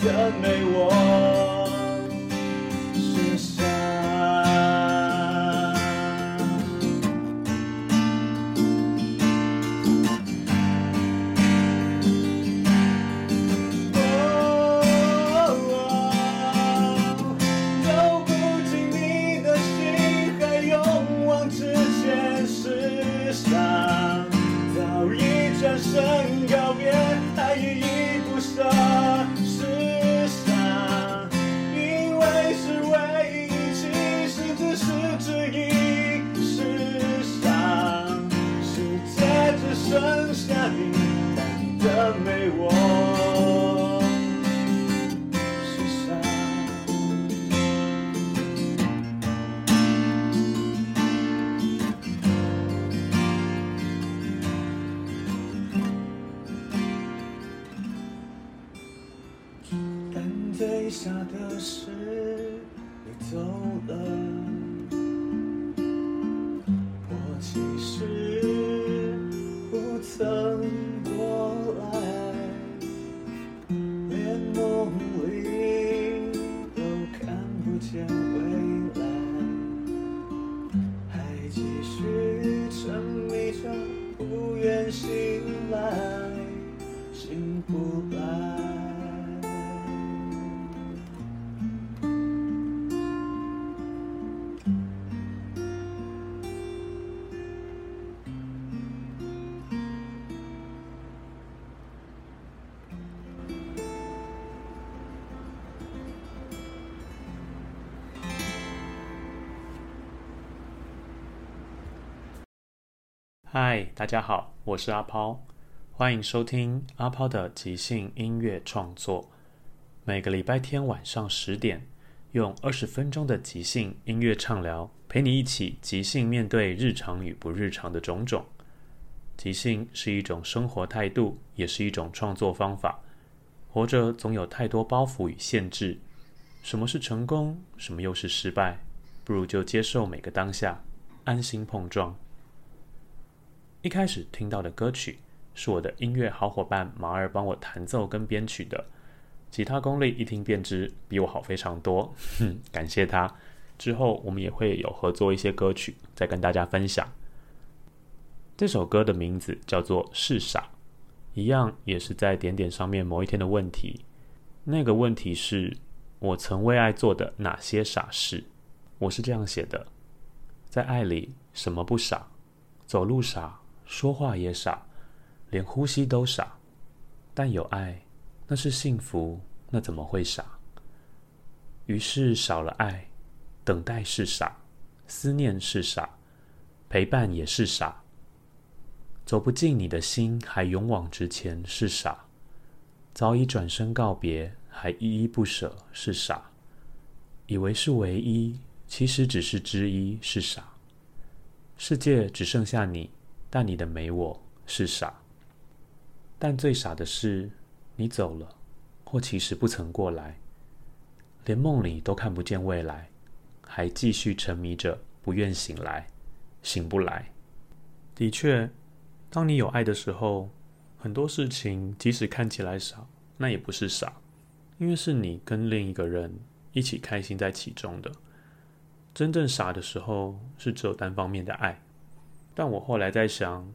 的美傻嗨，大家好，我是阿抛，欢迎收听阿抛的即兴音乐创作。每个礼拜天晚上十点，用二十分钟的即兴音乐畅聊，陪你一起即兴面对日常与不日常的种种。即兴是一种生活态度，也是一种创作方法。活着总有太多包袱与限制，什么是成功，什么又是失败？不如就接受每个当下，安心碰撞。一开始听到的歌曲是我的音乐好伙伴马尔帮我弹奏跟编曲的，吉他功力一听便知比我好非常多，哼，感谢他。之后我们也会有合作一些歌曲，再跟大家分享。这首歌的名字叫做《是傻》，一样也是在点点上面某一天的问题。那个问题是我曾为爱做的哪些傻事？我是这样写的：在爱里什么不傻？走路傻。说话也傻，连呼吸都傻，但有爱，那是幸福，那怎么会傻？于是少了爱，等待是傻，思念是傻，陪伴也是傻。走不进你的心，还勇往直前是傻；早已转身告别，还依依不舍是傻。以为是唯一，其实只是之一是傻。世界只剩下你，但你的没我是傻。但最傻的是，你走了，或其实不曾过来，连梦里都看不见未来，还继续沉迷着，不愿醒来，醒不来。的确，当你有爱的时候，很多事情即使看起来傻，那也不是傻，因为是你跟另一个人一起开心在其中的。真正傻的时候，是只有单方面的爱。但我后来在想，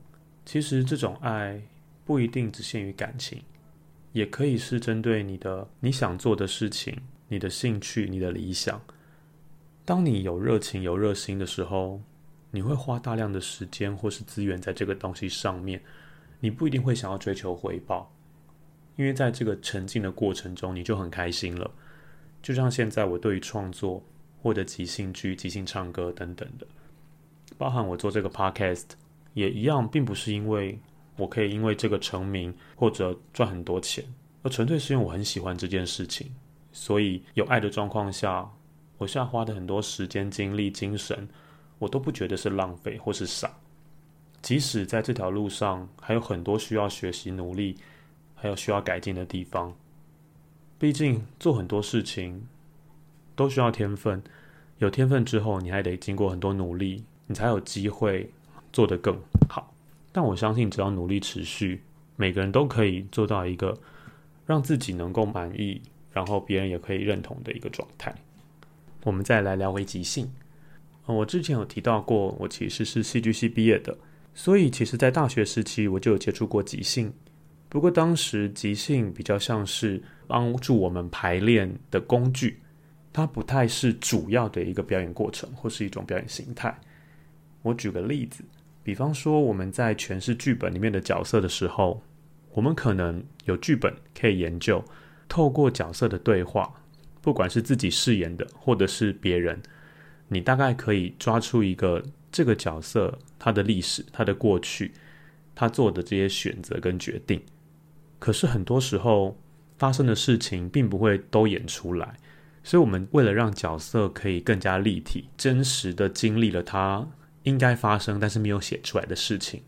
其实这种爱。不一定只限于感情，也可以是针对你的你想做的事情、你的兴趣、你的理想。当你有热情、有热心的时候，你会花大量的时间或是资源在这个东西上面。你不一定会想要追求回报，因为在这个沉浸的过程中，你就很开心了。就像现在我对于创作或者即兴剧、即兴唱歌等等的，包含我做这个 podcast 也一样，并不是因为。我可以因为这个成名或者赚很多钱，而纯粹是因为我很喜欢这件事情，所以有爱的状况下，我现在花的很多时间、精力、精神，我都不觉得是浪费或是傻。即使在这条路上还有很多需要学习、努力，还有需要改进的地方，毕竟做很多事情都需要天分，有天分之后，你还得经过很多努力，你才有机会做得更好。但我相信，只要努力持续，每个人都可以做到一个让自己能够满意，然后别人也可以认同的一个状态。我们再来聊回即兴。我之前有提到过，我其实是戏剧系毕业的，所以其实在大学时期我就有接触过即兴。不过当时即兴比较像是帮助我们排练的工具，它不太是主要的一个表演过程或是一种表演形态。我举个例子。比方说，我们在诠释剧本里面的角色的时候，我们可能有剧本可以研究，透过角色的对话，不管是自己饰演的，或者是别人，你大概可以抓出一个这个角色他的历史、他的过去、他做的这些选择跟决定。可是很多时候发生的事情并不会都演出来，所以我们为了让角色可以更加立体、真实的经历了他。应该发生，但是没有写出来的事情，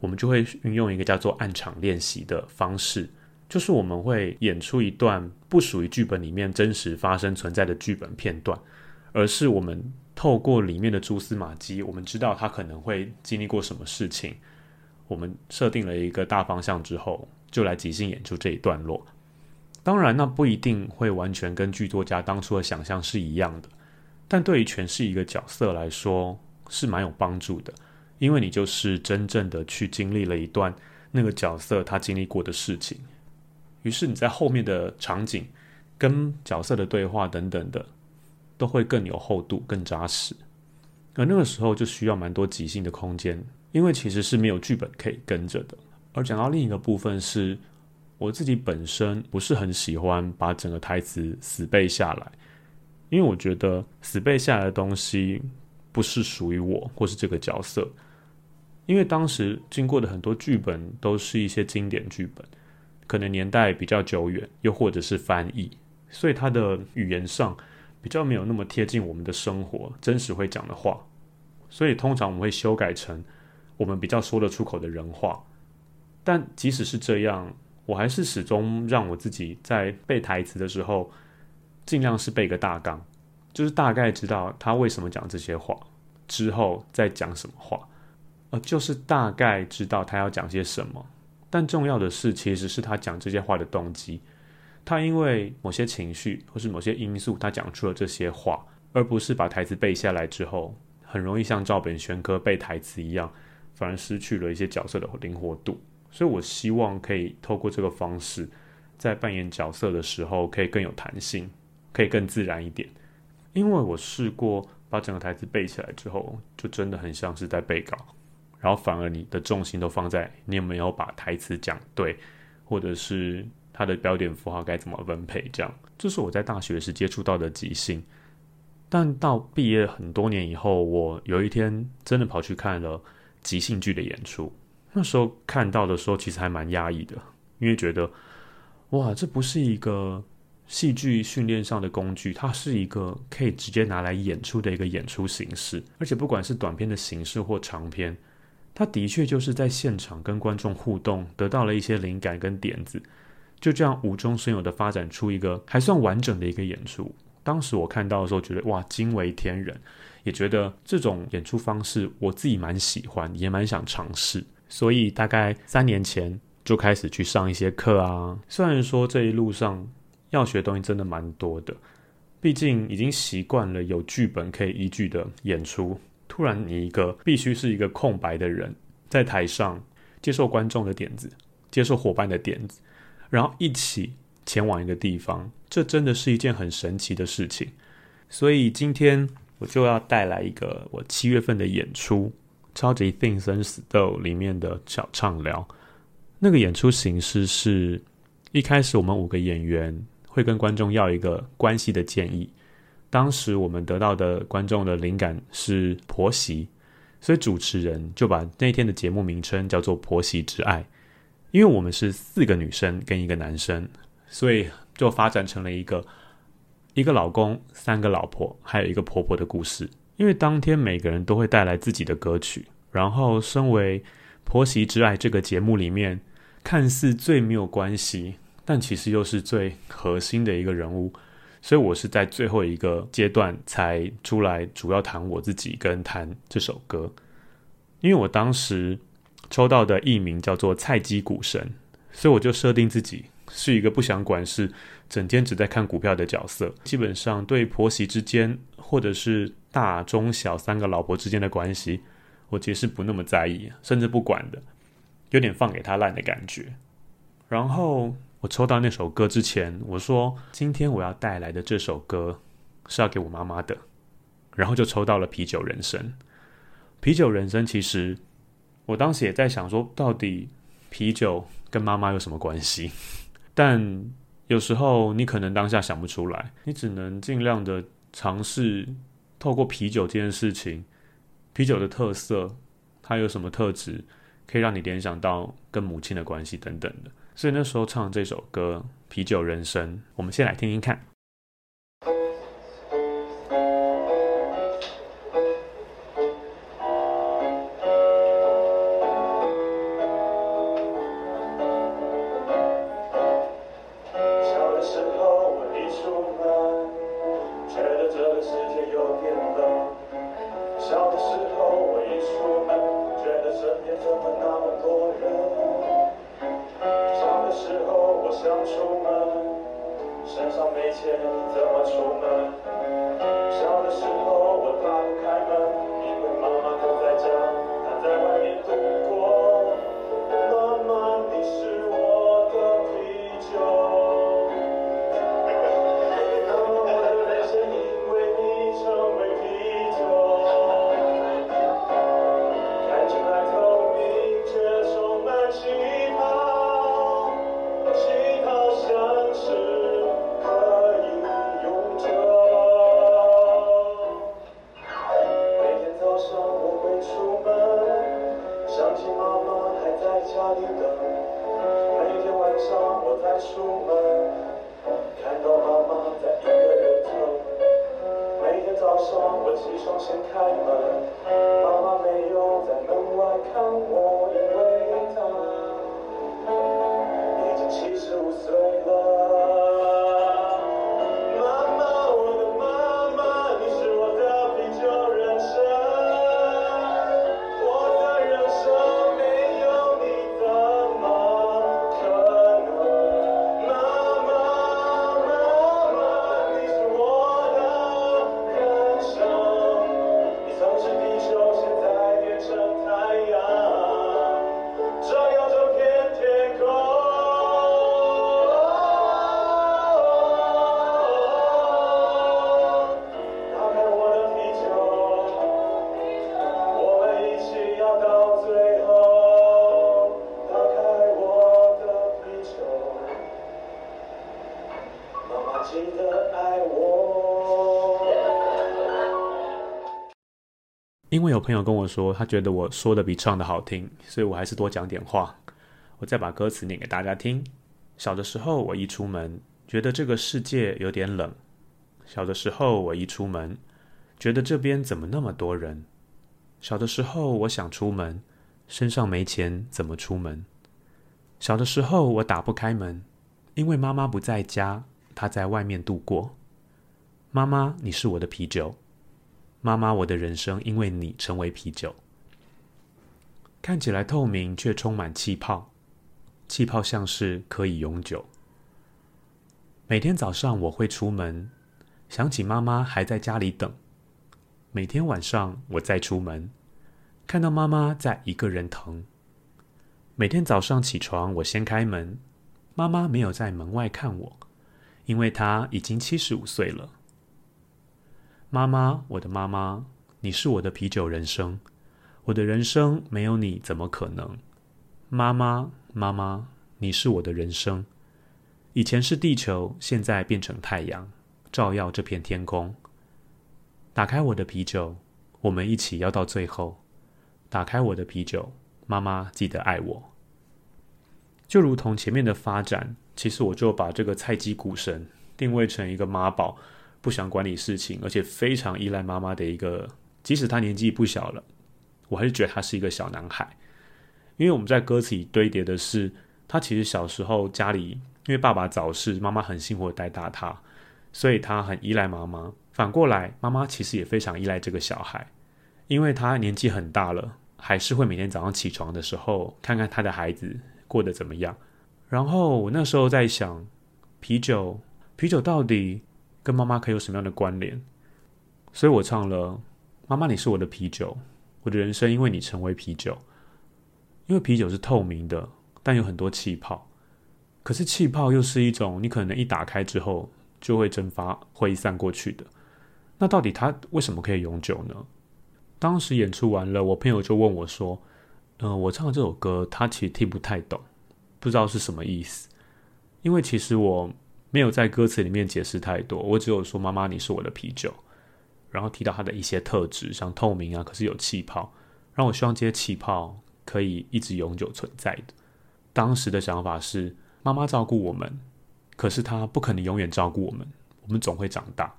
我们就会运用一个叫做暗场练习的方式，就是我们会演出一段不属于剧本里面真实发生存在的剧本片段，而是我们透过里面的蛛丝马迹，我们知道他可能会经历过什么事情，我们设定了一个大方向之后，就来即兴演出这一段落。当然，那不一定会完全跟剧作家当初的想象是一样的，但对于诠释一个角色来说。是蛮有帮助的，因为你就是真正的去经历了一段那个角色他经历过的事情，于是你在后面的场景跟角色的对话等等的，都会更有厚度、更扎实。而那个时候就需要蛮多即兴的空间，因为其实是没有剧本可以跟着的。而讲到另一个部分是，我自己本身不是很喜欢把整个台词死背下来，因为我觉得死背下来的东西。不是属于我或是这个角色，因为当时经过的很多剧本都是一些经典剧本，可能年代比较久远，又或者是翻译，所以它的语言上比较没有那么贴近我们的生活真实会讲的话，所以通常我们会修改成我们比较说得出口的人话。但即使是这样，我还是始终让我自己在背台词的时候，尽量是背个大纲。就是大概知道他为什么讲这些话，之后再讲什么话，呃，就是大概知道他要讲些什么。但重要的是，其实是他讲这些话的动机。他因为某些情绪或是某些因素，他讲出了这些话，而不是把台词背下来之后，很容易像照本宣科背台词一样，反而失去了一些角色的灵活度。所以我希望可以透过这个方式，在扮演角色的时候，可以更有弹性，可以更自然一点。因为我试过把整个台词背起来之后，就真的很像是在背稿，然后反而你的重心都放在你有没有把台词讲对，或者是它的标点符号该怎么分配，这样。这是我在大学时接触到的即兴，但到毕业很多年以后，我有一天真的跑去看了即兴剧的演出，那时候看到的时候其实还蛮压抑的，因为觉得哇，这不是一个。戏剧训练上的工具，它是一个可以直接拿来演出的一个演出形式。而且不管是短片的形式或长片，它的确就是在现场跟观众互动，得到了一些灵感跟点子，就这样无中生有的发展出一个还算完整的一个演出。当时我看到的时候，觉得哇，惊为天人，也觉得这种演出方式我自己蛮喜欢，也蛮想尝试。所以大概三年前就开始去上一些课啊。虽然说这一路上要学东西真的蛮多的，毕竟已经习惯了有剧本可以依据的演出。突然你一个必须是一个空白的人，在台上接受观众的点子，接受伙伴的点子，然后一起前往一个地方，这真的是一件很神奇的事情。所以今天我就要带来一个我七月份的演出。超级定生死斗里面的小畅聊，那个演出形式是一开始我们五个演员会跟观众要一个关系的建议。当时我们得到的观众的灵感是婆媳，所以主持人就把那天的节目名称叫做《婆媳之爱》。因为我们是四个女生跟一个男生，所以就发展成了一个一个老公、三个老婆，还有一个婆婆的故事。因为当天每个人都会带来自己的歌曲，然后身为《婆媳之爱》这个节目里面看似最没有关系，但其实又是最核心的一个人物，所以我是在最后一个阶段才出来主要谈我自己跟谈这首歌。因为我当时抽到的艺名叫做菜鸡股神，所以我就设定自己是一个不想管事、整天只在看股票的角色，基本上对婆媳之间或者是大中小三个老婆之间的关系，我其实是不那么在意，甚至不管的，有点放给他烂的感觉。然后我抽到那首歌之前，我说今天我要带来的这首歌是要给我妈妈的，然后就抽到了《啤酒人生》。《啤酒人生》其实我当时也在想说，到底啤酒跟妈妈有什么关系？但有时候你可能当下想不出来，你只能尽量的尝试。透过啤酒这件事情，啤酒的特色，它有什么特质，可以让你联想到跟母亲的关系等等的。所以那时候唱这首歌《啤酒人生》，我们先来听听看。朋友跟我说，他觉得我说的比唱的好听，所以我还是多讲点话。我再把歌词念给大家听。小的时候，我一出门觉得这个世界有点冷。小的时候，我一出门，觉得这边怎么那么多人？小的时候，我想出门，身上没钱，怎么出门？小的时候，我打不开门，因为妈妈不在家，她在外面度过。妈妈，你是我的啤酒。妈妈，我的人生因为你成为啤酒。看起来透明，却充满气泡。气泡像是可以永久。每天早上我会出门，想起妈妈还在家里等。每天晚上我再出门，看到妈妈在一个人疼。每天早上起床，我先开门，妈妈没有在门外看我，因为她已经七十五岁了。妈妈，我的妈妈，你是我的啤酒人生，我的人生没有你怎么可能？妈妈，妈妈，你是我的人生。以前是地球，现在变成太阳，照耀这片天空。打开我的啤酒，我们一起要到最后。打开我的啤酒，妈妈记得爱我。就如同前面的发展，其实我就把这个菜鸡股神定位成一个妈宝。不想管理事情，而且非常依赖妈妈的一个，即使他年纪不小了，我还是觉得他是一个小男孩。因为我们在歌词里堆叠的是，他其实小时候家里因为爸爸早逝，妈妈很辛苦带大他，所以他很依赖妈妈。反过来，妈妈其实也非常依赖这个小孩，因为他年纪很大了，还是会每天早上起床的时候看看他的孩子过得怎么样。然后我那时候在想，啤酒，啤酒到底？跟妈妈可以有什么样的关联？所以我唱了：“妈妈，你是我的啤酒，我的人生因为你成为啤酒。因为啤酒是透明的，但有很多气泡。可是气泡又是一种你可能一打开之后就会蒸发、挥散过去的。那到底它为什么可以永久呢？当时演出完了，我朋友就问我说：‘嗯，我唱的这首歌，他其实听不太懂，不知道是什么意思。’因为其实我。没有在歌词里面解释太多，我只有说妈妈你是我的啤酒，然后提到它的一些特质，像透明啊，可是有气泡，让我希望这些气泡可以一直永久存在的。当时的想法是，妈妈照顾我们，可是她不可能永远照顾我们，我们总会长大。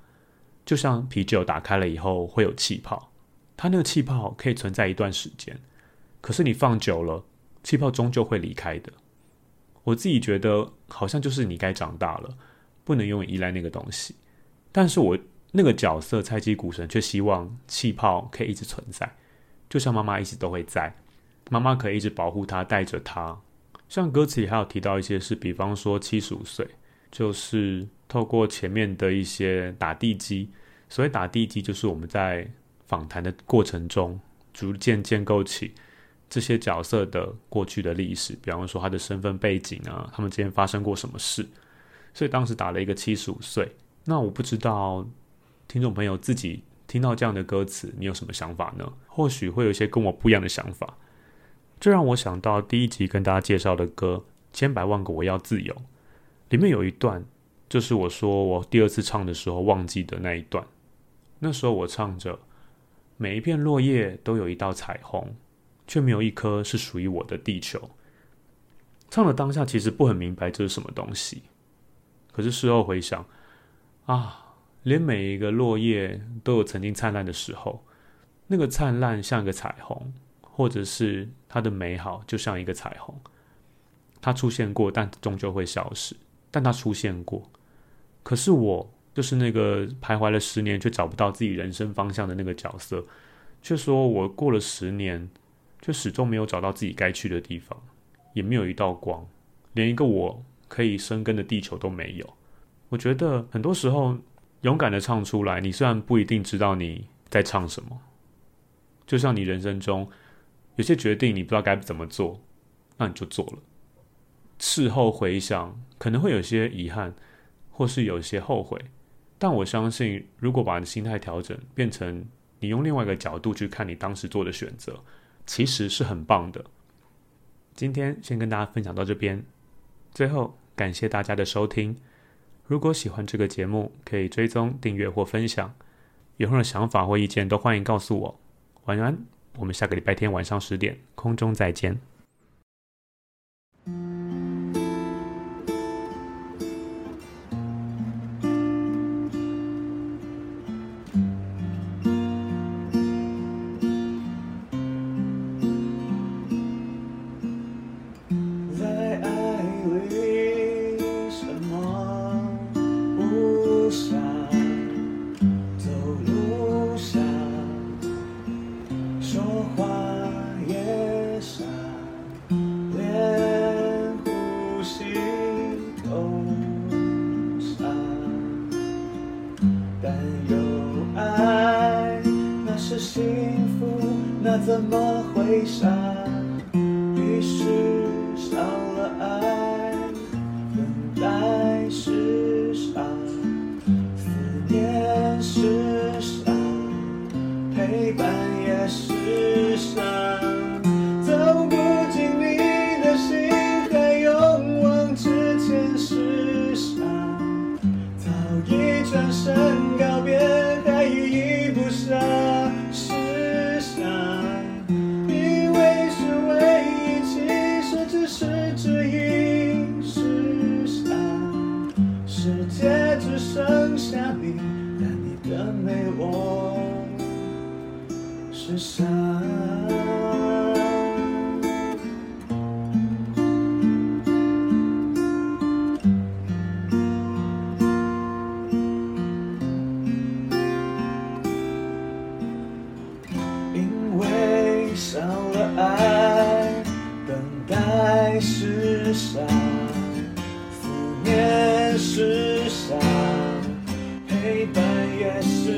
就像啤酒打开了以后会有气泡，它那个气泡可以存在一段时间，可是你放久了，气泡终究会离开的。我自己觉得好像就是你该长大了，不能永远依赖那个东西。但是我那个角色菜鸡股神却希望气泡可以一直存在，就像妈妈一直都会在，妈妈可以一直保护他，带着他。像歌词里还有提到一些是，比方说七十五岁，就是透过前面的一些打地基。所谓打地基，就是我们在访谈的过程中逐渐建构起。这些角色的过去的历史，比方说他的身份背景啊，他们之间发生过什么事，所以当时打了一个七十五岁。那我不知道听众朋友自己听到这样的歌词，你有什么想法呢？或许会有一些跟我不一样的想法。这让我想到第一集跟大家介绍的歌《千百万个我要自由》，里面有一段，就是我说我第二次唱的时候忘记的那一段。那时候我唱着，每一片落叶都有一道彩虹。却没有一颗是属于我的地球。唱的当下其实不很明白这是什么东西，可是事后回想，啊，连每一个落叶都有曾经灿烂的时候，那个灿烂像一个彩虹，或者是它的美好就像一个彩虹，它出现过，但终究会消失。但它出现过，可是我就是那个徘徊了十年却找不到自己人生方向的那个角色，却说我过了十年。就始终没有找到自己该去的地方，也没有一道光，连一个我可以生根的地球都没有。我觉得很多时候，勇敢的唱出来，你虽然不一定知道你在唱什么，就像你人生中有些决定你不知道该怎么做，那你就做了。事后回想，可能会有些遗憾，或是有些后悔，但我相信，如果把你心态调整，变成你用另外一个角度去看你当时做的选择。其实是很棒的。今天先跟大家分享到这边，最后感谢大家的收听。如果喜欢这个节目，可以追踪、订阅或分享。有任何想法或意见，都欢迎告诉我。晚安，我们下个礼拜天晚上十点空中再见。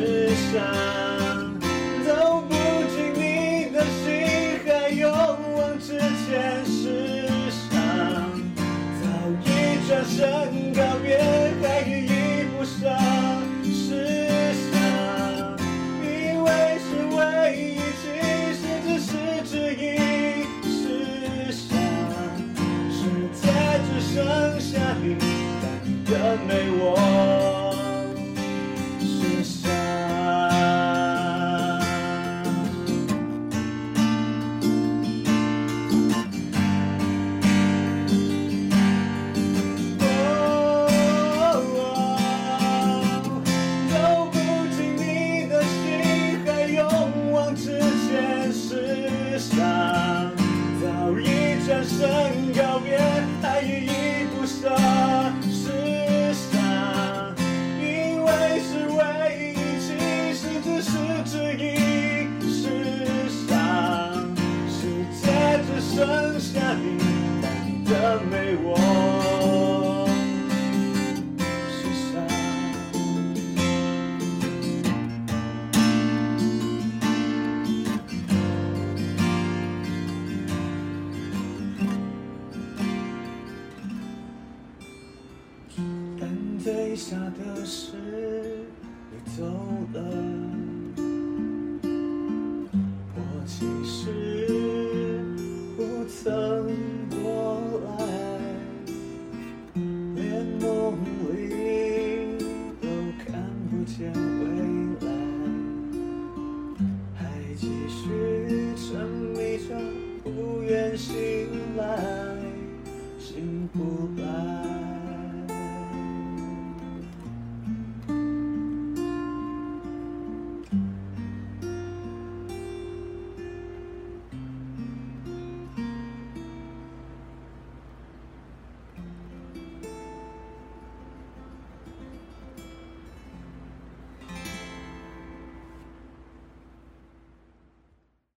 也是其实